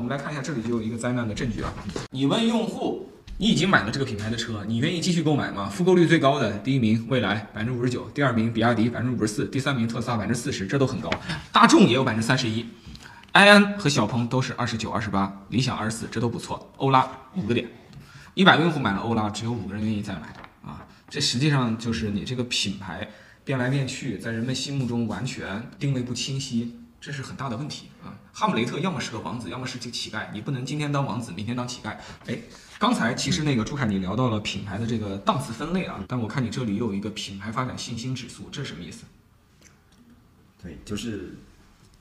我们来看一下，这里就有一个灾难的证据啊。你问用户，你已经买了这个品牌的车，你愿意继续购买吗？复购率最高的第一名蔚来百分之五十九，第二名比亚迪百分之五十四，第三名特斯拉百分之四十，这都很高。大众也有百分之三十一，埃安和小鹏都是二十九、二十八，理想二十四，这都不错。欧拉五个点，一百个用户买了欧拉，只有五个人愿意再买啊。这实际上就是你这个品牌变来变去，在人们心目中完全定位不清晰。这是很大的问题啊！哈姆雷特要么是个王子，要么是个乞丐，你不能今天当王子，明天当乞丐。哎，刚才其实那个朱凯你聊到了品牌的这个档次分类啊，但我看你这里又有一个品牌发展信心指数，这是什么意思？对，就是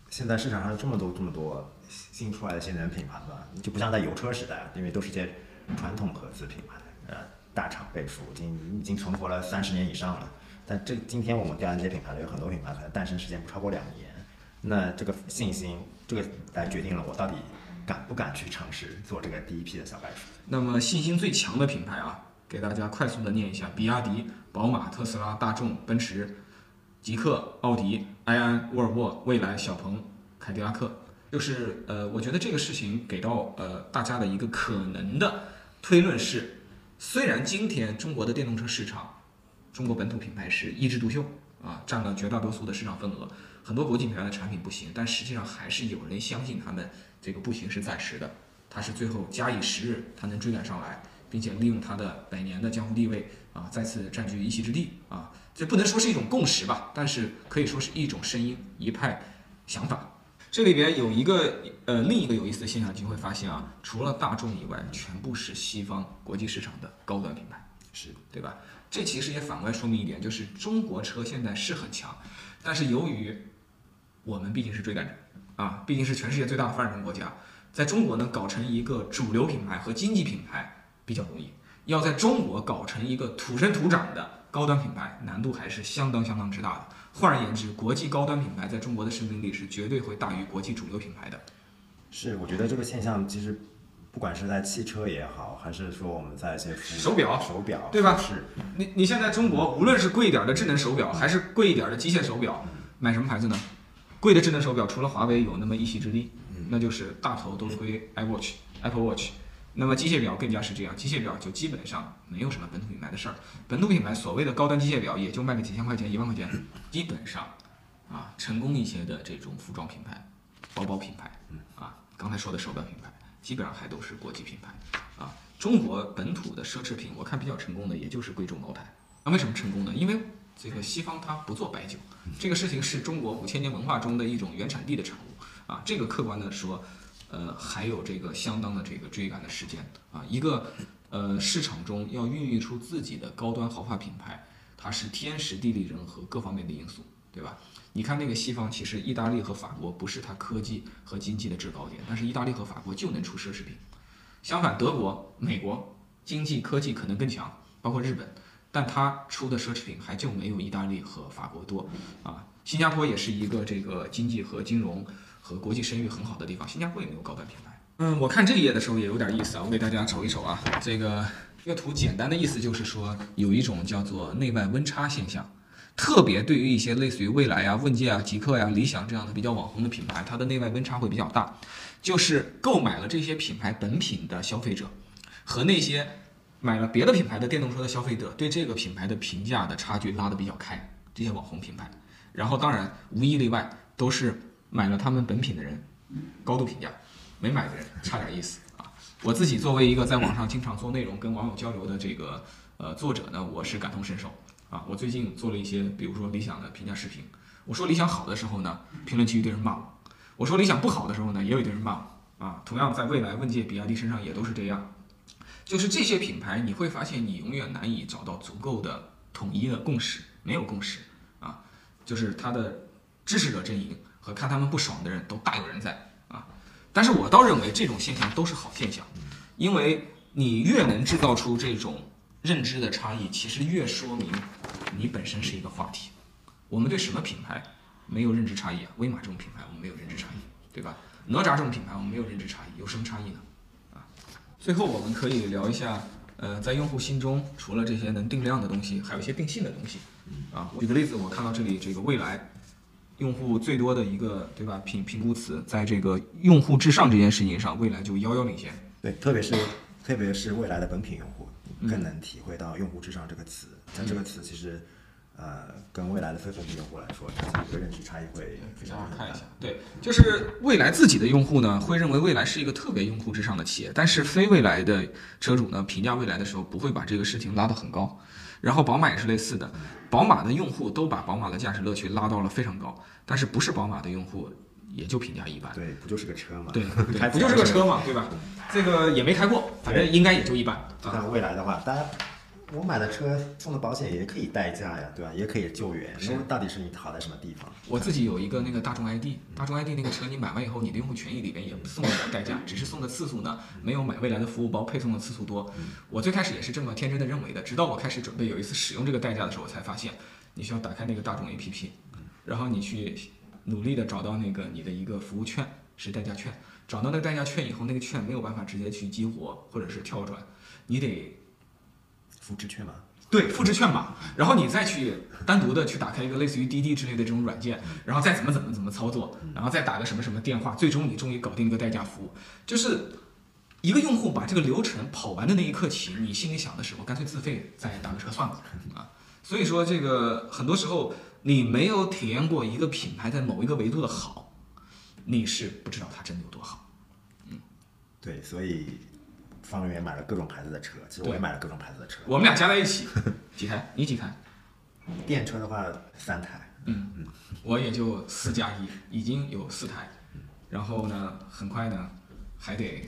现在市场上这么多这么多新出来的新能源品牌吧，就不像在油车时代，因为都是些传统合资品牌，呃，大厂背书，已经已经存活了三十年以上了。但这今天我们调研这些品牌，有很多品牌可能诞生时间不超过两年。那这个信心，这个来决定了我到底敢不敢去尝试做这个第一批的小白鼠。那么信心最强的品牌啊，给大家快速的念一下：比亚迪、宝马、特斯拉、大众、奔驰、极客、奥迪、埃安、沃尔沃、蔚来、小鹏、凯迪拉克。就是呃，我觉得这个事情给到呃大家的一个可能的推论是，虽然今天中国的电动车市场，中国本土品牌是一枝独秀啊，占了绝大多数的市场份额。很多国际品牌的产品不行，但实际上还是有人相信他们这个不行是暂时的，它是最后假以时日，它能追赶上来，并且利用它的百年的江湖地位啊，再次占据一席之地啊。这不能说是一种共识吧，但是可以说是一种声音，一派想法。这里边有一个呃另一个有意思的现象，就会发现啊，除了大众以外，全部是西方国际市场的高端品牌，是对吧？这其实也反过来说明一点，就是中国车现在是很强，但是由于我们毕竟是追赶者啊，毕竟是全世界最大的发展中国家，在中国呢，搞成一个主流品牌和经济品牌比较容易，要在中国搞成一个土生土长的高端品牌，难度还是相当相当之大的。换而言之，国际高端品牌在中国的生命力是绝对会大于国际主流品牌的。是，我觉得这个现象其实不管是在汽车也好，还是说我们在一些手表、手表，对吧？是你你现在中国无论是贵一点的智能手表，还是贵一点的机械手表，买什么牌子呢？贵的智能手表除了华为有那么一席之地，那就是大头都归 iWatch、Apple Watch。那么机械表更加是这样，机械表就基本上没有什么本土品牌的事儿。本土品牌所谓的高端机械表也就卖个几千块钱、一万块钱，基本上啊成功一些的这种服装品牌、包包品牌啊，刚才说的手表品牌，基本上还都是国际品牌啊。中国本土的奢侈品，我看比较成功的也就是贵州茅台。那为什么成功呢？因为这个西方它不做白酒，这个事情是中国五千年文化中的一种原产地的产物啊。这个客观的说，呃，还有这个相当的这个追赶的时间啊。一个呃市场中要孕育出自己的高端豪华品牌，它是天时地利人和各方面的因素，对吧？你看那个西方，其实意大利和法国不是它科技和经济的制高点，但是意大利和法国就能出奢侈品。相反，德国、美国经济科技可能更强，包括日本。但它出的奢侈品还就没有意大利和法国多啊。新加坡也是一个这个经济和金融和国际声誉很好的地方，新加坡也没有高端品牌。嗯，我看这一页的时候也有点意思啊，我给大家瞅一瞅啊。这个这个图简单的意思就是说，有一种叫做内外温差现象，特别对于一些类似于蔚来呀、问界啊、极客呀、理想这样的比较网红的品牌，它的内外温差会比较大。就是购买了这些品牌本品的消费者和那些。买了别的品牌的电动车的消费者对这个品牌的评价的差距拉得比较开，这些网红品牌，然后当然无一例外都是买了他们本品的人高度评价，没买的人差点意思啊。我自己作为一个在网上经常做内容跟网友交流的这个呃作者呢，我是感同身受啊。我最近做了一些比如说理想的评价视频，我说理想好的时候呢，评论区一堆人骂我；我说理想不好的时候呢，也有一堆人骂我啊。同样在未来、问界、比亚迪身上也都是这样。就是这些品牌，你会发现你永远难以找到足够的统一的共识，没有共识啊。就是他的支持者阵营和看他们不爽的人都大有人在啊。但是我倒认为这种现象都是好现象，因为你越能制造出这种认知的差异，其实越说明你本身是一个话题。我们对什么品牌没有认知差异啊？威马这种品牌我们没有认知差异，对吧？哪吒这种品牌我们没有认知差异，有什么差异呢？最后，我们可以聊一下，呃，在用户心中，除了这些能定量的东西，还有一些定性的东西。啊，举个例子，我看到这里这个未来，用户最多的一个，对吧？评评估词，在这个用户至上这件事情上，未来就遥遥领先。对，特别是特别是未来的本品用户，更能体会到“用户至上”这个词。但这个词其实，呃，跟未来的非本品用户来说，它的一个认知差异会非常大。看一下，对，就是未来自己的用户呢，会认为未来是一个特别用户至上的企业，但是非未来的车主呢，评价未来的时候不会把这个事情拉得很高。然后宝马也是类似的，宝马的用户都把宝马的驾驶乐趣拉到了非常高，但是不是宝马的用户也就评价一般。对，不就是个车嘛？对，对不就是个车嘛，对吧？这个也没开过，反正应该也就一般。但未来的话，大家。我买的车送的保险也可以代驾呀，对吧？也可以救援。那到底是你好在什么地方？我自己有一个那个大众 ID，大众 ID 那个车你买完以后，你的用户权益里边也送了点代驾，只是送的次数呢没有买未来的服务包配送的次数多。我最开始也是这么天真的认为的，直到我开始准备有一次使用这个代驾的时候，我才发现你需要打开那个大众 APP，然后你去努力的找到那个你的一个服务券是代驾券，找到那个代驾券以后，那个券没有办法直接去激活或者是跳转，你得复制券码。对，复制券码，然后你再去单独的去打开一个类似于滴滴之类的这种软件，然后再怎么怎么怎么操作，然后再打个什么什么电话，最终你终于搞定一个代驾服务。就是一个用户把这个流程跑完的那一刻起，你心里想的是，我干脆自费再打个车算了啊。所以说，这个很多时候你没有体验过一个品牌在某一个维度的好，你是不知道它真的有多好。嗯，对，所以。方圆买了各种牌子的车，其实我也买了各种牌子的车。我们俩加在一起几台？你几台？电车的话三台。嗯嗯，我也就四加一，已经有四台。然后呢，很快呢，还得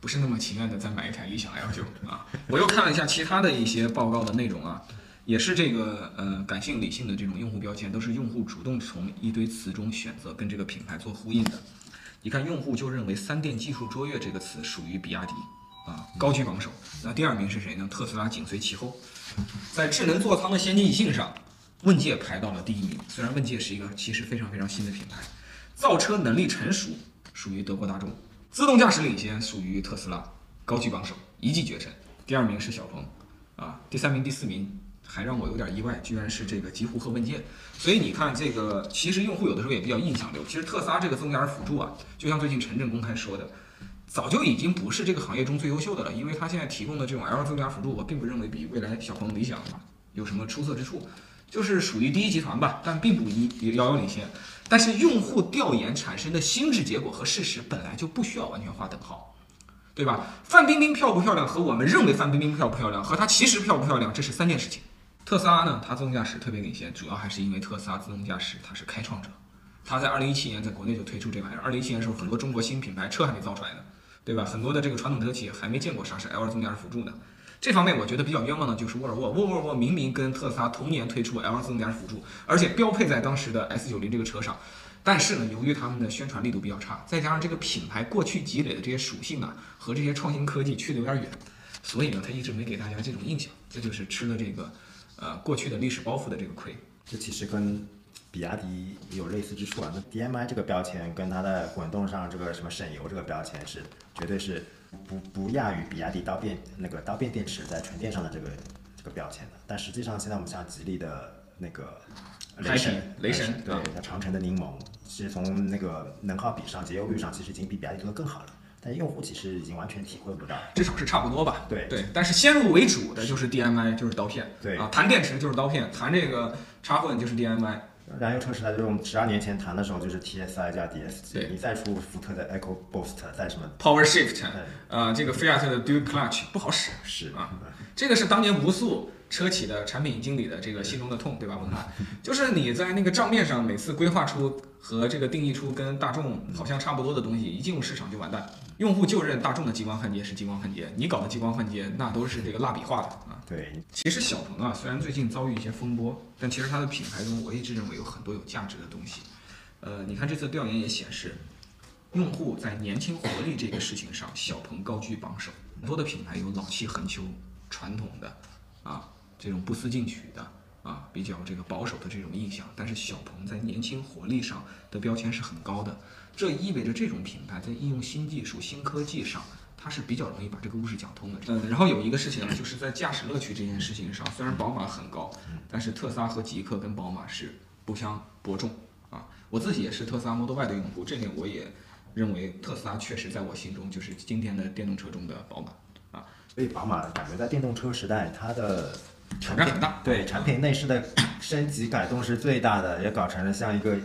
不是那么情愿的再买一台理想 L 九 啊。我又看了一下其他的一些报告的内容啊，也是这个呃感性理性的这种用户标签，都是用户主动从一堆词中选择跟这个品牌做呼应的。你看，用户就认为三电技术卓越这个词属于比亚迪。啊，高居榜首。那第二名是谁呢？特斯拉紧随其后，在智能座舱的先进性上，问界排到了第一名。虽然问界是一个其实非常非常新的品牌，造车能力成熟属于德国大众，自动驾驶领先属于特斯拉，高居榜首，一骑绝尘。第二名是小鹏，啊，第三名、第四名还让我有点意外，居然是这个极狐和问界。所以你看，这个其实用户有的时候也比较印象流。其实特斯拉这个自动驾驶辅助啊，就像最近陈震公开说的。早就已经不是这个行业中最优秀的了，因为它现在提供的这种 L 自动驾驶辅助，我并不认为比未来、小鹏、理想有什么出色之处，就是属于第一集团吧，但并不一遥遥领先。但是用户调研产生的心智结果和事实本来就不需要完全划等号，对吧？范冰冰漂不漂亮和我们认为范冰冰漂不漂亮和她其实漂不漂亮，这是三件事情。特斯拉呢，它自动驾驶特别领先，主要还是因为特斯拉自动驾驶它是开创者，它在二零一七年在国内就推出这玩意儿，二零一七年时候很多中国新品牌车还没造出来呢。对吧？很多的这个传统车企还没见过啥是 L 自动驾驶辅助呢。这方面我觉得比较冤枉的就是沃尔沃。沃尔沃明明跟特斯拉同年推出 L 自动驾驶辅助，而且标配在当时的 S 九零这个车上，但是呢，由于他们的宣传力度比较差，再加上这个品牌过去积累的这些属性啊和这些创新科技去的有点远，所以呢，它一直没给大家这种印象。这就是吃了这个呃过去的历史包袱的这个亏。这其实跟。比亚迪有类似之处啊，那 DMI 这个标签跟它的滚动上这个什么省油这个标签是绝对是不不亚于比亚迪刀片那个刀片电池在纯电上的这个这个标签的。但实际上现在我们像吉利的那个雷神，雷神对，像长城的柠檬，其实从那个能耗比上、节油率上，其实已经比比亚迪做的更好了。但用户其实已经完全体会不到，至少是差不多吧。对对，但是先入为主的就是 DMI 就是刀片，对啊，谈电池就是刀片，谈这个插混就是 DMI。燃油车时代就是我们十二年前谈的时候，就是 T S I 加 D S G，你再出福特的 Eco Boost，再什么？Power Shift，呃，这个菲亚特的 Dual Clutch 不好使，是啊，这个是当年无数车企的产品经理的这个心中的痛，对吧？文翰，就是你在那个账面上每次规划出和这个定义出跟大众好像差不多的东西，一进入市场就完蛋。用户就认大众的激光焊接是激光焊接，你搞的激光焊接那都是这个蜡笔画的啊。对，其实小鹏啊，虽然最近遭遇一些风波，但其实它的品牌中，我一直认为有很多有价值的东西。呃，你看这次调研也显示，用户在年轻活力这个事情上，小鹏高居榜首。很多的品牌有老气横秋、传统的啊这种不思进取的啊比较这个保守的这种印象，但是小鹏在年轻活力上的标签是很高的。这意味着这种品牌在应用新技术、新科技上，它是比较容易把这个故事讲通的。嗯，然后有一个事情呢，就是在驾驶乐趣这件事情上，虽然宝马很高，但是特斯拉和极客跟宝马是不相伯仲啊。我自己也是特斯拉 Model Y 的用户，这点我也认为特斯拉确实在我心中就是今天的电动车中的宝马啊。所以宝马感觉在电动车时代，它的挑战很大，对产品内饰的升级改动是最大的，也搞成了像一个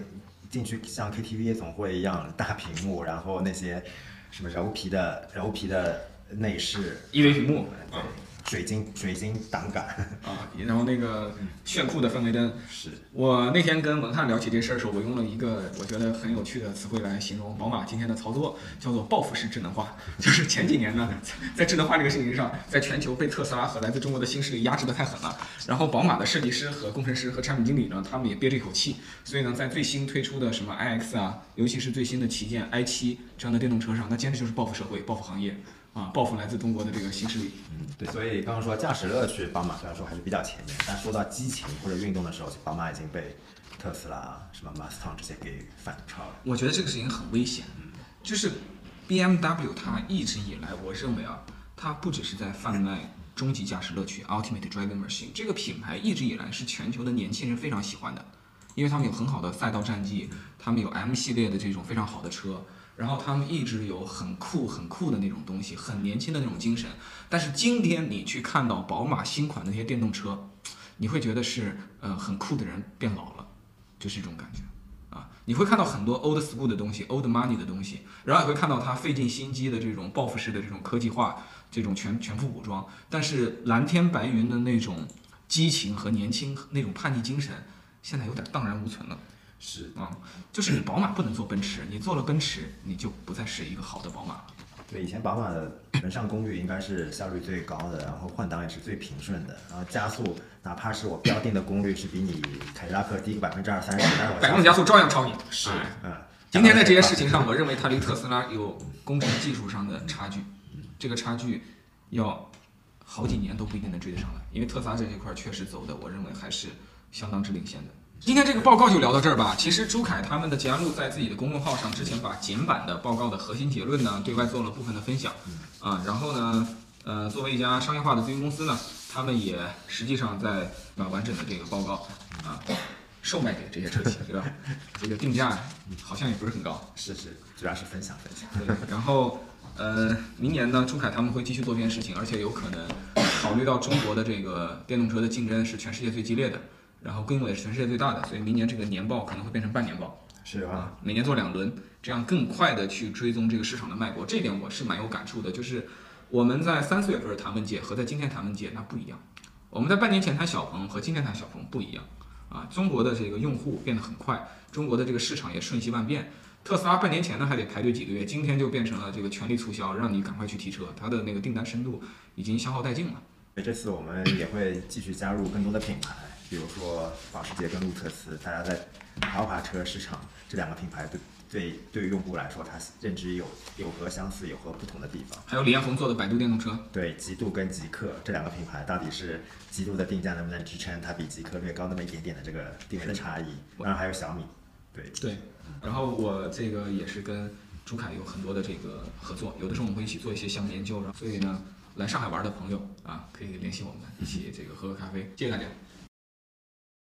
进去像 KTV 夜总会一样大屏幕，然后那些什么柔皮的柔皮的内饰，一维屏幕对。啊，水晶水晶挡杆，啊，然后那个炫酷的氛围灯。是我那天跟文翰聊起这事儿的时候，我用了一个我觉得很有趣的词汇来形容宝马今天的操作，叫做报复式智能化。就是前几年呢，在智能化这个事情上，在全球被特斯拉和来自中国的新势力压制的太狠了。然后宝马的设计师和工程师和产品经理呢，他们也憋着一口气，所以呢，在最新推出的什么 iX 啊，尤其是最新的旗舰 i7 这样的电动车上，那简直就是报复社会、报复行业啊，报复来自中国的这个新势力。嗯，对，所以刚刚说驾驶乐趣，宝马虽然说还是比较前面，但说到激情或者运动的时候，宝马已经被特斯拉、什么 Mustang 这些给反超了。我觉得这个事情很危险，嗯就是 BMW 它一直以来，我认为啊，它不只是在贩卖终极驾驶乐趣 （Ultimate Driving Machine） 这个品牌一直以来是全球的年轻人非常喜欢的，因为他们有很好的赛道战绩，他们有 M 系列的这种非常好的车，然后他们一直有很酷很酷的那种东西，很年轻的那种精神。但是今天你去看到宝马新款的那些电动车，你会觉得是呃很酷的人变老了，就是这种感觉。啊，你会看到很多 old school 的东西，old money 的东西，然后也会看到他费尽心机的这种报复式的这种科技化，这种全全副武装。但是蓝天白云的那种激情和年轻那种叛逆精神，现在有点荡然无存了。是啊，就是你宝马不能做奔驰，你做了奔驰，你就不再是一个好的宝马了。对，以前宝马的人上功率应该是效率最高的，然后换挡也是最平顺的，然后加速哪怕是我标定的功率是比你凯迪拉克低个百分之二三十，但是我百公里加速照样超你。是哎嗯，今天在这些事情上，我认为它离特斯拉有工程技术上的差距，这个差距要好几年都不一定能追得上来，因为特斯拉这一块确实走的，我认为还是相当之领先的。今天这个报告就聊到这儿吧。其实朱凯他们的捷安路在自己的公众号上之前把简版的报告的核心结论呢对外做了部分的分享，啊，然后呢，呃，作为一家商业化的咨询公司呢，他们也实际上在把完整的这个报告啊售卖给这些车企，对吧？这个定价好像也不是很高，是是，主要是分享分享。对，然后呃，明年呢，朱凯他们会继续做这件事情，而且有可能考虑到中国的这个电动车的竞争是全世界最激烈的，然后规模也是全世界最大的，所以明年这个年报可能会变成半年报是啊，啊，每年做两轮，这样更快的去追踪这个市场的脉搏。这点我是蛮有感触的，就是我们在三四月份谈问界和在今天谈问界那不一样，我们在半年前谈小鹏和今天谈小鹏不一样啊，中国的这个用户变得很快，中国的这个市场也瞬息万变。特斯拉半年前呢还得排队几个月，今天就变成了这个全力促销，让你赶快去提车，它的那个订单深度已经消耗殆尽了。这次我们也会继续加入更多的品牌，比如说保时捷跟路特斯，大家在豪华车市场这两个品牌对对对于用户来说，它认知有有何相似，有何不同的地方。还有李彦宏做的百度电动车，对，极度跟极客这两个品牌到底是极度的定价能不能支撑它比极客略高那么一点点的这个定位的差异？当然还有小米，对，对，然后我这个也是跟朱凯有很多的这个合作，有的时候我们会一起做一些项目研究，然后所以呢，来上海玩的朋友啊，可以联系我们，一起这个喝喝咖啡。谢谢大家。